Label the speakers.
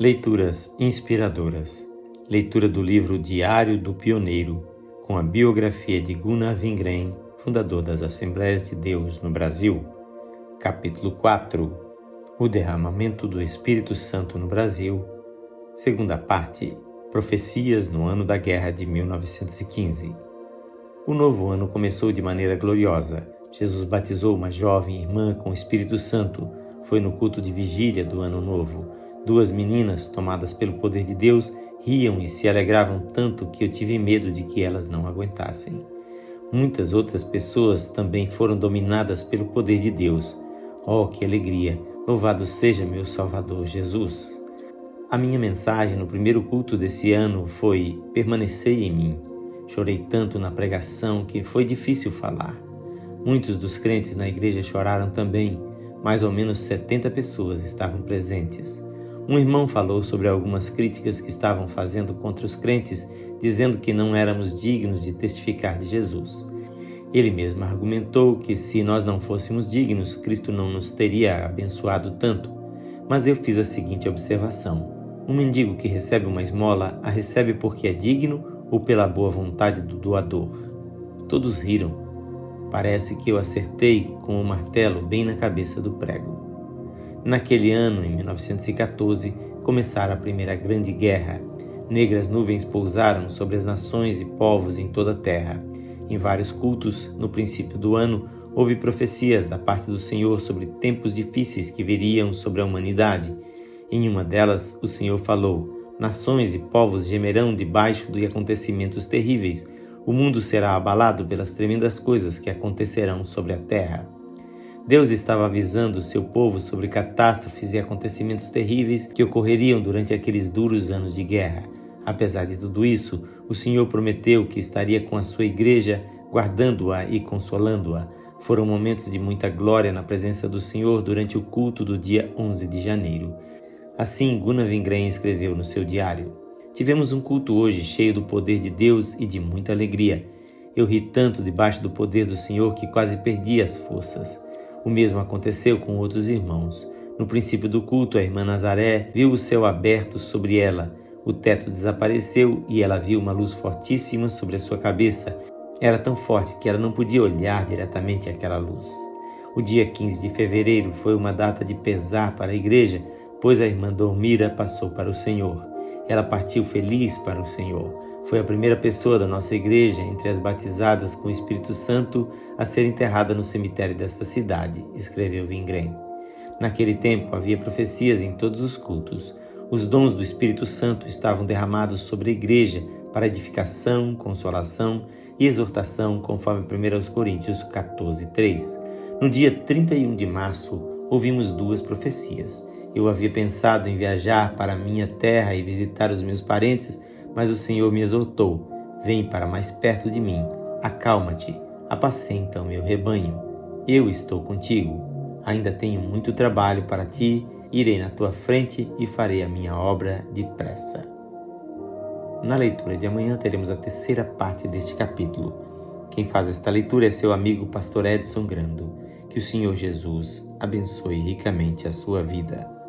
Speaker 1: Leituras inspiradoras. Leitura do livro Diário do Pioneiro, com a biografia de Gunnar Wingren, fundador das Assembleias de Deus no Brasil. Capítulo 4. O derramamento do Espírito Santo no Brasil. Segunda parte. Profecias no ano da guerra de 1915. O novo ano começou de maneira gloriosa. Jesus batizou uma jovem irmã com o Espírito Santo. Foi no culto de vigília do ano novo. Duas meninas, tomadas pelo poder de Deus, riam e se alegravam tanto que eu tive medo de que elas não aguentassem. Muitas outras pessoas também foram dominadas pelo poder de Deus. Oh, que alegria! Louvado seja meu Salvador Jesus! A minha mensagem no primeiro culto desse ano foi: Permanecei em mim. Chorei tanto na pregação que foi difícil falar. Muitos dos crentes na igreja choraram também. Mais ou menos 70 pessoas estavam presentes. Um irmão falou sobre algumas críticas que estavam fazendo contra os crentes, dizendo que não éramos dignos de testificar de Jesus. Ele mesmo argumentou que se nós não fôssemos dignos, Cristo não nos teria abençoado tanto. Mas eu fiz a seguinte observação: um mendigo que recebe uma esmola a recebe porque é digno ou pela boa vontade do doador? Todos riram. Parece que eu acertei com o martelo bem na cabeça do prego. Naquele ano, em 1914, começara a Primeira Grande Guerra. Negras nuvens pousaram sobre as nações e povos em toda a terra. Em vários cultos, no princípio do ano, houve profecias da parte do Senhor sobre tempos difíceis que viriam sobre a humanidade. Em uma delas, o Senhor falou: Nações e povos gemerão debaixo de acontecimentos terríveis. O mundo será abalado pelas tremendas coisas que acontecerão sobre a terra. Deus estava avisando o seu povo sobre catástrofes e acontecimentos terríveis que ocorreriam durante aqueles duros anos de guerra. Apesar de tudo isso, o Senhor prometeu que estaria com a sua igreja, guardando-a e consolando-a. Foram momentos de muita glória na presença do Senhor durante o culto do dia 11 de janeiro. Assim, Gunnar Wingren escreveu no seu diário: Tivemos um culto hoje cheio do poder de Deus e de muita alegria. Eu ri tanto debaixo do poder do Senhor que quase perdi as forças. O mesmo aconteceu com outros irmãos. No princípio do culto, a irmã Nazaré viu o céu aberto sobre ela. O teto desapareceu e ela viu uma luz fortíssima sobre a sua cabeça. Era tão forte que ela não podia olhar diretamente aquela luz. O dia 15 de fevereiro foi uma data de pesar para a igreja, pois a irmã Dormira passou para o Senhor. Ela partiu feliz para o Senhor. Foi a primeira pessoa da nossa igreja, entre as batizadas com o Espírito Santo, a ser enterrada no cemitério desta cidade, escreveu Vingren. Naquele tempo havia profecias em todos os cultos. Os dons do Espírito Santo estavam derramados sobre a igreja para edificação, consolação e exortação, conforme 1 Coríntios 14, 3. No dia 31 de março, ouvimos duas profecias. Eu havia pensado em viajar para minha terra e visitar os meus parentes, mas o Senhor me exortou: Vem para mais perto de mim, acalma-te, apacenta o meu rebanho. Eu estou contigo. Ainda tenho muito trabalho para ti, irei na tua frente e farei a minha obra depressa. Na leitura de amanhã teremos a terceira parte deste capítulo. Quem faz esta leitura é seu amigo Pastor Edson Grando. Que o Senhor Jesus abençoe ricamente a sua vida.